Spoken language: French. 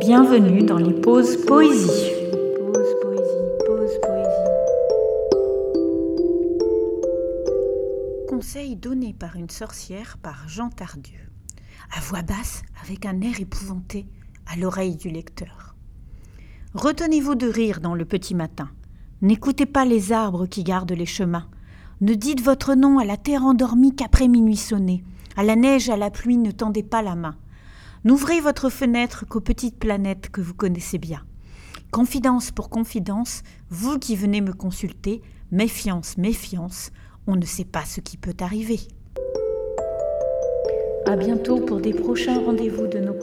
Bienvenue dans les pauses poésie. Conseil donné par une sorcière par Jean Tardieu. À voix basse, avec un air épouvanté, à l'oreille du lecteur. Retenez-vous de rire dans le petit matin. N'écoutez pas les arbres qui gardent les chemins. Ne dites votre nom à la terre endormie qu'après minuit sonné. À la neige, à la pluie, ne tendez pas la main. N'ouvrez votre fenêtre qu'aux petites planètes que vous connaissez bien. Confidence pour confidence, vous qui venez me consulter, méfiance, méfiance, on ne sait pas ce qui peut arriver. À bientôt pour des prochains rendez-vous de nos.